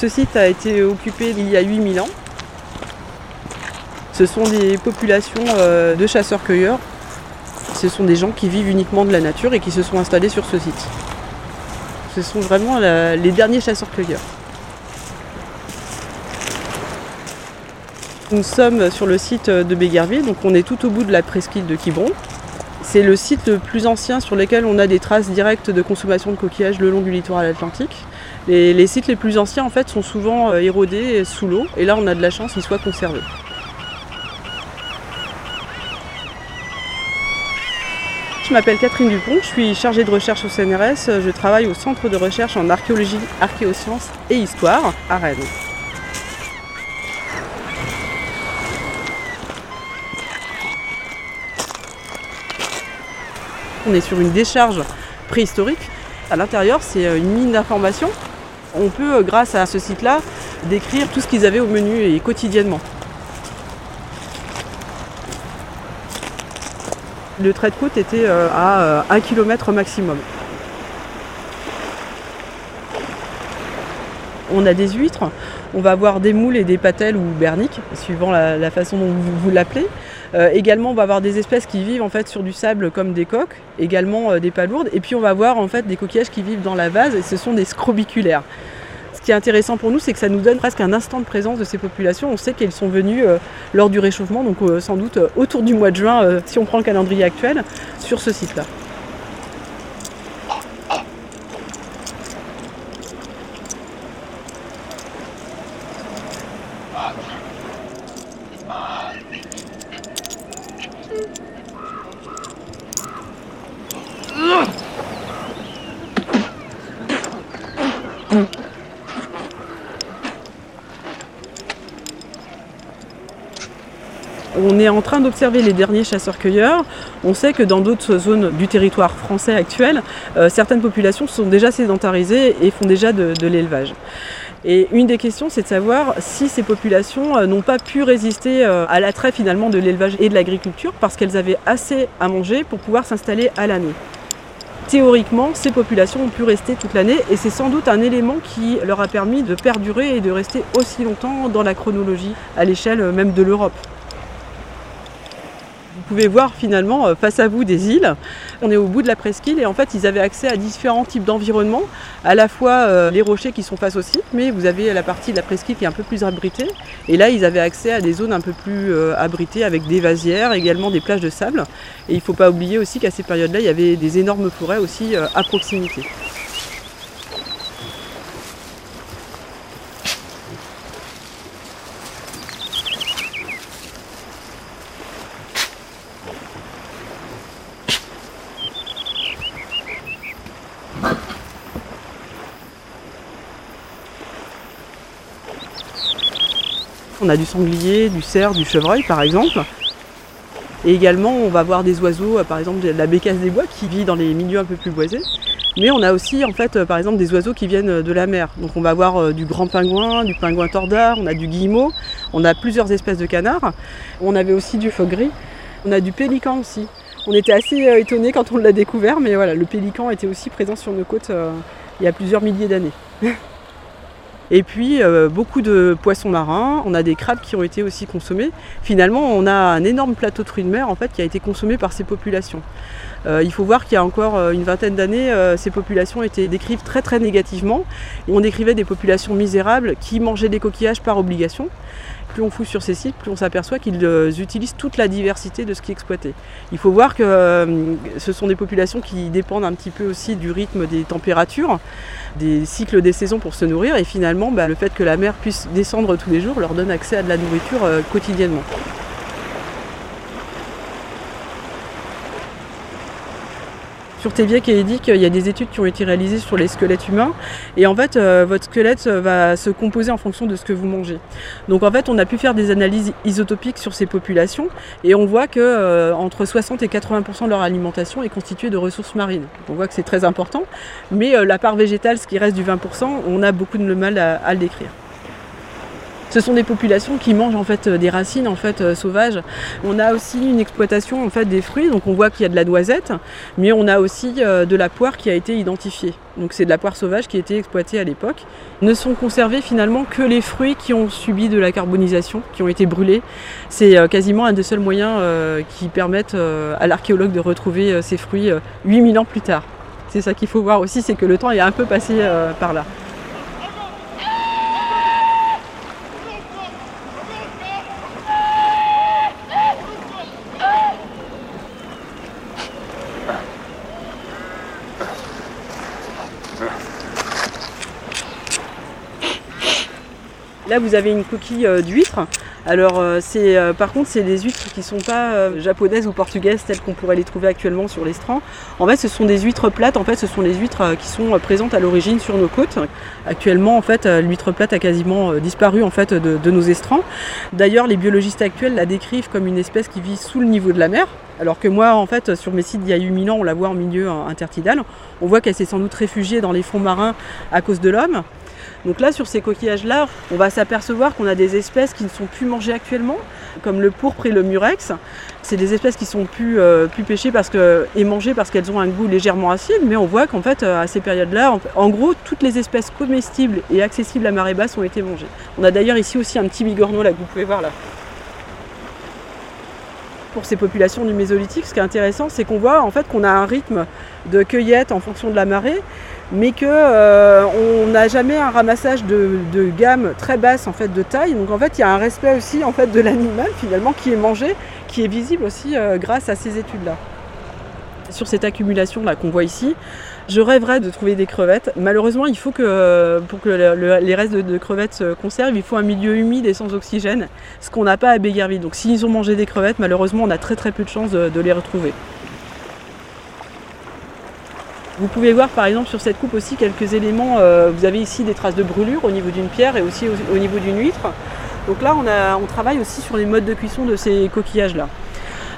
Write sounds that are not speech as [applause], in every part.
Ce site a été occupé il y a 8000 ans. Ce sont des populations euh, de chasseurs-cueilleurs. Ce sont des gens qui vivent uniquement de la nature et qui se sont installés sur ce site. Ce sont vraiment les derniers chasseurs-cueilleurs. Nous sommes sur le site de Béguerville, donc on est tout au bout de la presqu'île de Quiberon. C'est le site le plus ancien sur lequel on a des traces directes de consommation de coquillages le long du littoral atlantique. Les, sites les plus anciens en fait sont souvent euh, érodés sous l'eau et là on a de la chance qu'ils soient conservés. Je m'appelle Catherine Dupont, je suis chargée de recherche au CNRS, je travaille au Centre de recherche en archéologie, archéosciences et histoire à Rennes. On est sur une décharge préhistorique. À l'intérieur, c'est euh, une mine d'informations. On peut, euh, grâce à ce site-là, décrire tout ce qu'ils avaient au menu et quotidiennement. Le trait de côte était euh, à 1 km maximum. On a des huîtres, on va avoir des moules et des patelles ou berniques, suivant la, façon dont vous, vous l'appelez. Euh, également, on va avoir des espèces qui vivent en fait sur du sable comme des coques, également euh, des palourdes. Et puis, on va avoir en fait des coquillages qui vivent dans la vase et ce sont des scrobiculaires. Ce qui est intéressant pour nous, c'est que ça nous donne presque un instant de présence de ces populations. On sait qu'elles sont venues euh, lors du réchauffement, donc sans doute autour du mois de juin, si on prend le calendrier actuel, sur ce site-là. En train d'observer les derniers chasseurs-cueilleurs. On sait que dans d'autres zones du territoire français actuel, euh, certaines populations sont déjà sédentarisées et font déjà de, l'élevage. Et une des questions, c'est de savoir si ces populations euh, n'ont pas pu résister euh, à l'attrait finalement de l'élevage et de l'agriculture parce qu'elles avaient assez à manger pour pouvoir s'installer à l'année. Théoriquement, ces populations ont pu rester toute l'année et c'est sans doute un élément qui leur a permis de perdurer et de rester aussi longtemps dans la chronologie à l'échelle même de l'Europe. Vous pouvez voir finalement euh, face à vous des îles. On est au bout de la presqu'île et en fait ils avaient accès à différents types d'environnements, à la fois euh, les rochers qui sont face au site, mais vous avez la partie de la presqu'île qui est un peu plus abritée. Et là ils avaient accès à des zones un peu plus euh, abritées avec des vasières, également des plages de sable. Et il ne faut pas oublier aussi qu'à ces périodes-là il y avait des énormes forêts aussi à proximité. On a du sanglier, du cerf, du chevreuil par exemple. Et également, on va voir des oiseaux, euh, par exemple la bécasse des bois qui vit dans les milieux un peu plus boisés. Mais on a aussi, en fait, euh, par exemple, des oiseaux qui viennent euh, de la mer. Donc on va avoir euh, du grand pingouin, du pingouin tordard, on a du guillemot, on a plusieurs espèces de canards. On avait aussi du phoque gris, on a du pélican aussi. On était assez étonnés quand on l'a découvert, mais voilà, le pélican était aussi présent sur nos côtes il y a plusieurs milliers d'années. [laughs] Et puis euh, beaucoup de poissons marins, on a des crabes qui ont été aussi consommés. Finalement, on a un énorme plateau de fruits de mer en fait qui a été consommé par ces populations. Euh, il faut voir qu'il y a encore euh, une vingtaine d'années, euh, ces populations étaient décrites très très négativement. On décrivait des populations misérables qui mangeaient des coquillages par obligation. Plus on fouille sur ces sites, plus on s'aperçoit qu'ils utilisent toute la diversité de ce qui est exploité. Il faut voir que ce sont des populations qui dépendent un petit peu aussi du rythme des températures, des cycles des saisons pour se nourrir et finalement bah, le fait que la mer puisse descendre tous les jours leur donne accès à de la nourriture quotidiennement. Sur Téviec et Edic, il y a des études qui ont été réalisées sur les squelettes humains. Et en fait, euh, votre squelette va se composer en fonction de ce que vous mangez. Donc en fait, on a pu faire des analyses isotopiques sur ces populations et on voit que euh, entre 60 et 80% de leur alimentation est constituée de ressources marines. On voit que c'est très important. Mais euh, la part végétale, ce qui reste du 20%, on a beaucoup de mal à le décrire. Ce sont des populations qui mangent en fait des racines en fait sauvages. On a aussi une exploitation en fait des fruits, donc on voit qu'il y a de la noisette, mais on a aussi de la poire qui a été identifiée. Donc c'est de la poire sauvage qui a été exploitée à l'époque. Ne sont conservés finalement que les fruits qui ont subi de la carbonisation, qui ont été brûlés. C'est quasiment un des seuls moyens qui permettent à l'archéologue de retrouver ces fruits 8000 ans plus tard. C'est ça qu'il faut voir aussi, c'est que le temps est un peu passé euh, par là. Là, vous avez une coquille euh, d'huître alors euh, euh, par contre c'est des huîtres qui ne sont pas japonaises ou portugaises telles qu'on pourrait les trouver actuellement sur les strands. En fait ce sont des huîtres plates, en fait ce sont les huîtres qui sont présentes à l'origine sur nos côtes. Actuellement en fait l'huître plate a quasiment disparu en fait de, nos estrands. D'ailleurs les biologistes actuels la décrivent comme une espèce qui vit sous le niveau de la mer. Alors que moi, en fait, sur mes sites d'il y a 8000 ans, on la voit en milieu intertidal. On voit qu'elle s'est sans doute réfugiée dans les fonds marins à cause de l'homme. Donc là, sur ces coquillages-là, on va s'apercevoir qu'on a des espèces qui ne sont plus mangées actuellement, comme le pourpre et le murex. C'est des espèces qui sont plus, euh, pêchées et mangées parce qu'elles ont un goût légèrement acide, mais on voit qu'en fait, euh, à ces périodes-là, en, gros, toutes les espèces comestibles et accessibles à marée basse ont été mangées. On a d'ailleurs ici aussi un petit bigorneau là que vous pouvez voir là pour ces populations du Mésolithique, ce qui est intéressant, c'est qu'on voit en fait qu'on a un rythme de cueillette en fonction de la marée, mais qu'on euh, n'a jamais un ramassage de, gamme très basse en fait de taille. Donc en fait, il y a un respect aussi en fait de l'animal finalement qui est mangé, qui est visible aussi euh, grâce à ces études-là. Sur cette accumulation là qu'on voit ici, je rêverais de trouver des crevettes. Malheureusement, il faut que pour que les restes de, crevettes se conservent, il faut un milieu humide et sans oxygène, ce qu'on n'a pas à Béguerville. Donc s'ils ont mangé des crevettes, malheureusement, on a très très peu de chances de les retrouver. Vous pouvez voir par exemple sur cette coupe aussi quelques éléments. Euh, vous avez ici des traces de brûlure au niveau d'une pierre et aussi au, niveau d'une huître. Donc là, on, travaille aussi sur les modes de cuisson de ces coquillages-là.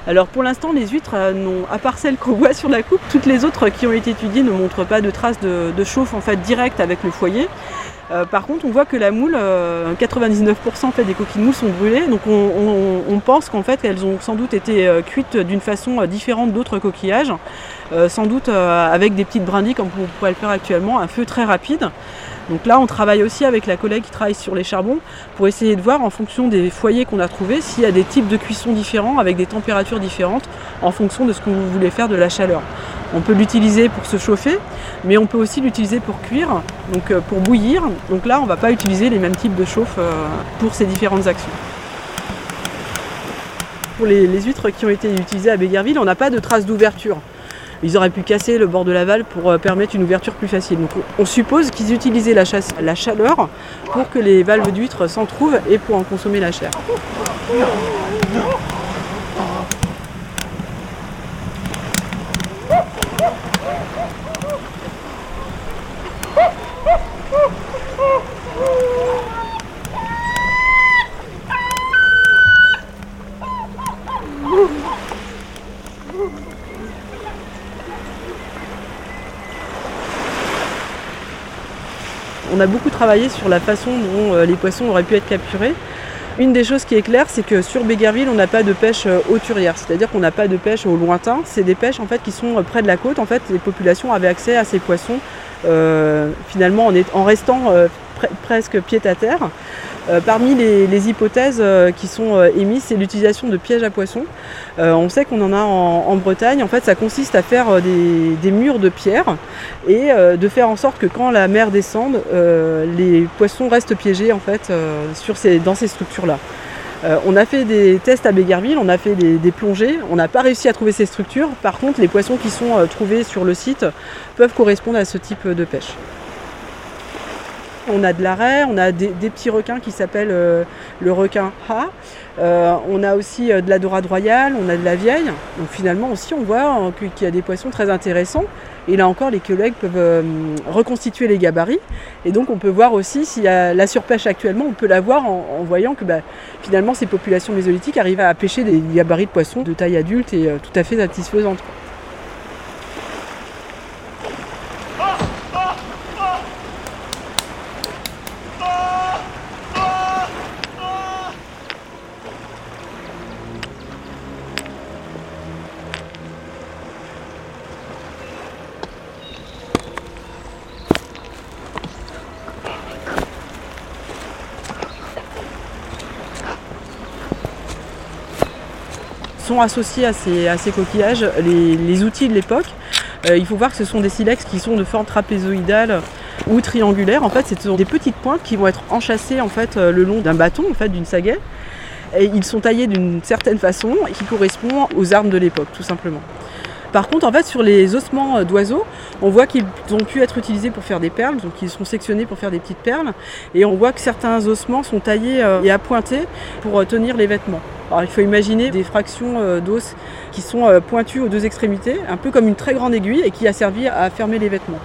Alors pour l'instant, les huîtres, euh, à part celles qu'on [laughs] voit sur la coupe, toutes les autres qui ont été étudiées ne montrent pas de traces de, chauffe en fait directe avec le foyer. Euh, par contre, on voit que la moule, 99% fait, des coquilles de moule sont brûlées, donc on, pense qu'en fait elles ont sans doute été cuites d'une façon différente d'autres coquillages. Euh, sans doute euh, avec des petites brindilles comme vous pouvez le faire actuellement, un feu très rapide. Donc là, on travaille aussi avec la collègue qui travaille sur les charbons pour essayer de voir en fonction des foyers qu'on a trouvés s'il y a des types de cuisson différents avec des températures différentes en fonction de ce que vous voulez faire de la chaleur. On peut l'utiliser pour se chauffer, mais on peut aussi l'utiliser pour cuire, donc euh, pour bouillir. Donc là, on ne va pas utiliser les mêmes types de chauffe pour ces différentes actions. Pour les, les huîtres qui ont été utilisées à Béguerville, on n'a pas de traces d'ouverture ils auraient pu casser le bord de la valve pour euh, permettre une ouverture plus facile. Donc on suppose qu'ils utilisaient la, la chaleur pour que les valves d'huîtres s'en trouvent et pour en consommer la chair. On a beaucoup travaillé sur la façon dont euh, les poissons auraient pu être capturés. Une des choses qui est claire, c'est que sur Béguerville, on n'a pas de pêche euh, hauturière, c'est-à-dire qu'on n'a pas de pêche au lointain. C'est des pêches qui sont euh, près de la côte. En fait, les populations avaient accès à ces poissons finalement en, restant presque pied à terre. Euh, parmi les, hypothèses euh, qui sont euh, émises, c'est l'utilisation de pièges à poissons. on sait qu'on en a en, Bretagne. En fait, ça consiste à faire des, murs de pierre et de faire en sorte que quand la mer descende, les poissons restent piégés en fait dans ces structures-là. on a fait des tests à Béguerville, on a fait des plongées, on n'a pas réussi à trouver ces structures. Par contre, les poissons qui sont trouvés sur le site peuvent correspondre à ce type de pêche. On a de l'arrêt, on a des, petits requins qui s'appellent euh, le requin Ha. Euh, on a aussi euh, de la dorade royale, on a de la vieille. Donc finalement aussi on voit qu'il y a des poissons très intéressants. Et là encore les collègues peuvent reconstituer les gabarits. Et donc on peut voir aussi a la surpêche actuellement, on peut la voir en, voyant que bah, finalement ces populations mésolithiques arrivent à pêcher des gabarits de poissons de taille adulte et tout à fait satisfaisantes. Associés à ces, coquillages les, outils de l'époque. Euh, il faut voir que ce sont des silex qui sont de forme trapézoïdale ou triangulaire. En fait, ce sont des petites pointes qui vont être enchâssées en fait, euh, le long d'un bâton, en d'une sagaie. Et ils sont taillés d'une certaine façon qui correspond aux armes de l'époque, tout simplement. Par contre, en fait, sur les ossements euh, d'oiseaux, on voit qu'ils ont pu être utilisés pour faire des perles, donc ils sont sectionnés pour faire des petites perles. Et on voit que certains ossements sont taillés et appointés pour tenir les vêtements. Alors, il faut imaginer des fractions d'os qui sont pointues aux deux extrémités, un peu comme une très grande aiguille et qui a servi à fermer les vêtements.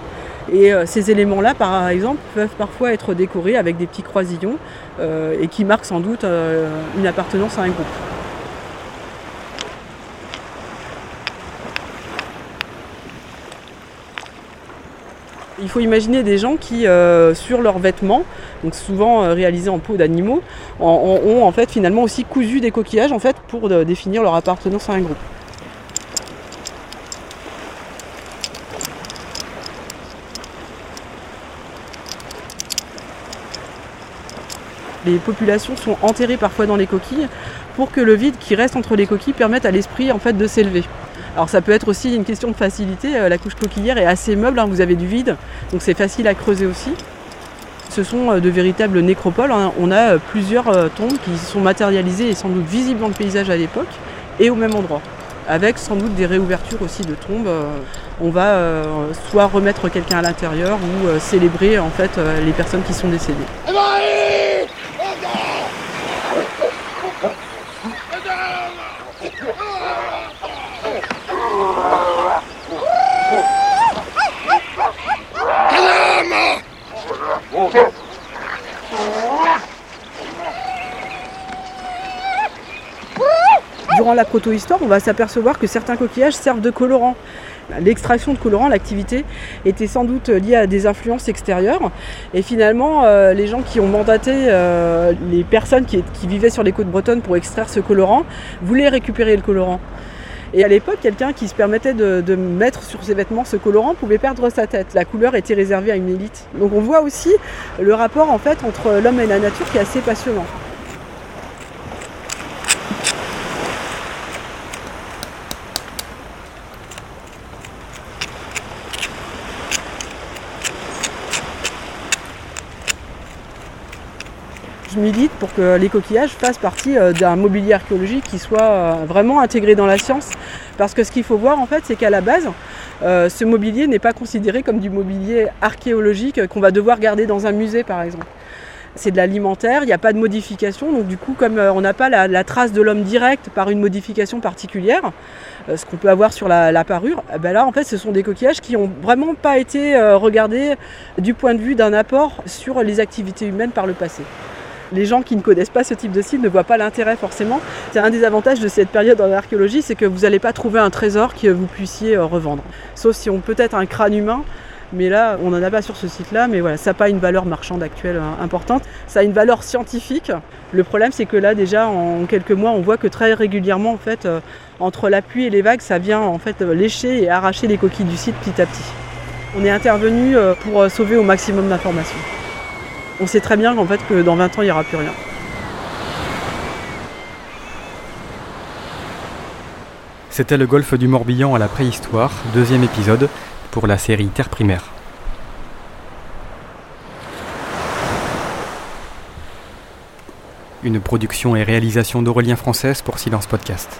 Et euh, ces éléments-là, par exemple, peuvent parfois être décorés avec des petits croisillons euh, et qui marquent sans doute euh, une appartenance à un groupe. Il faut imaginer des gens qui, sur leurs vêtements, souvent réalisés en peau d'animaux, ont, en fait finalement aussi cousu des coquillages pour définir leur appartenance à un groupe. Les populations sont enterrées parfois dans les coquilles pour que le vide qui reste entre les coquilles permette à l'esprit en fait de s'élever. Alors ça peut être aussi une question de facilité, euh, la couche coquillière est assez meuble, hein, vous avez du vide, donc c'est facile à creuser aussi. Ce sont euh, de véritables nécropoles, hein. on a euh, plusieurs tombes qui sont matérialisées et sans doute visibles dans le paysage à l'époque et au même endroit avec sans doute des réouvertures aussi de tombes. On va soit remettre quelqu'un à l'intérieur ou célébrer en fait les personnes qui sont décédées. Durant la protohistoire, on va s'apercevoir que certains coquillages servent de colorant. L'extraction de colorant, l'activité, était sans doute liée à des influences extérieures. Et finalement, euh, les gens qui ont mandaté euh, les personnes qui, vivaient sur les côtes bretonnes pour extraire ce colorant voulaient récupérer le colorant. Et à l'époque, quelqu'un qui se permettait de, mettre sur ses vêtements ce colorant pouvait perdre sa tête. La couleur était réservée à une élite. Donc on voit aussi le rapport en fait entre l'homme et la nature qui est assez passionnant. Milite pour que les coquillages fassent partie euh, d'un mobilier archéologique qui soit euh, vraiment intégré dans la science. Parce que ce qu'il faut voir en fait, c'est qu'à la base, euh, ce mobilier n'est pas considéré comme du mobilier archéologique qu'on va devoir garder dans un musée par exemple. C'est de l'alimentaire, il n'y a pas de modification, donc du coup comme on n'a pas la, trace de l'homme direct par une modification particulière, ce qu'on peut avoir sur la, parure, eh ben là en fait ce sont des coquillages qui n'ont vraiment pas été regardés du point de vue d'un apport sur les activités humaines par le passé les gens qui ne connaissent pas ce type de site ne voient pas l'intérêt forcément. C'est un des avantages de cette période en archéologie, c'est que vous n'allez pas trouver un trésor que vous puissiez euh, revendre. Sauf si on peut être un crâne humain, mais là, on n'en a pas sur ce site-là, mais voilà, ça n'a pas une valeur marchande actuelle euh, importante. Ça a une valeur scientifique. Le problème, c'est que là, déjà, en quelques mois, on voit que très régulièrement, en fait, euh, entre la pluie et les vagues, ça vient en fait lécher et arracher les coquilles du site petit à petit. On est intervenu pour sauver au maximum d'informations on sait très bien qu'en fait que dans 20 ans il n'y aura plus rien. C'était le golfe du Morbihan à la préhistoire, deuxième épisode pour la série Terre primaire. Une production et réalisation d'Aurélien Française pour Silence Podcast.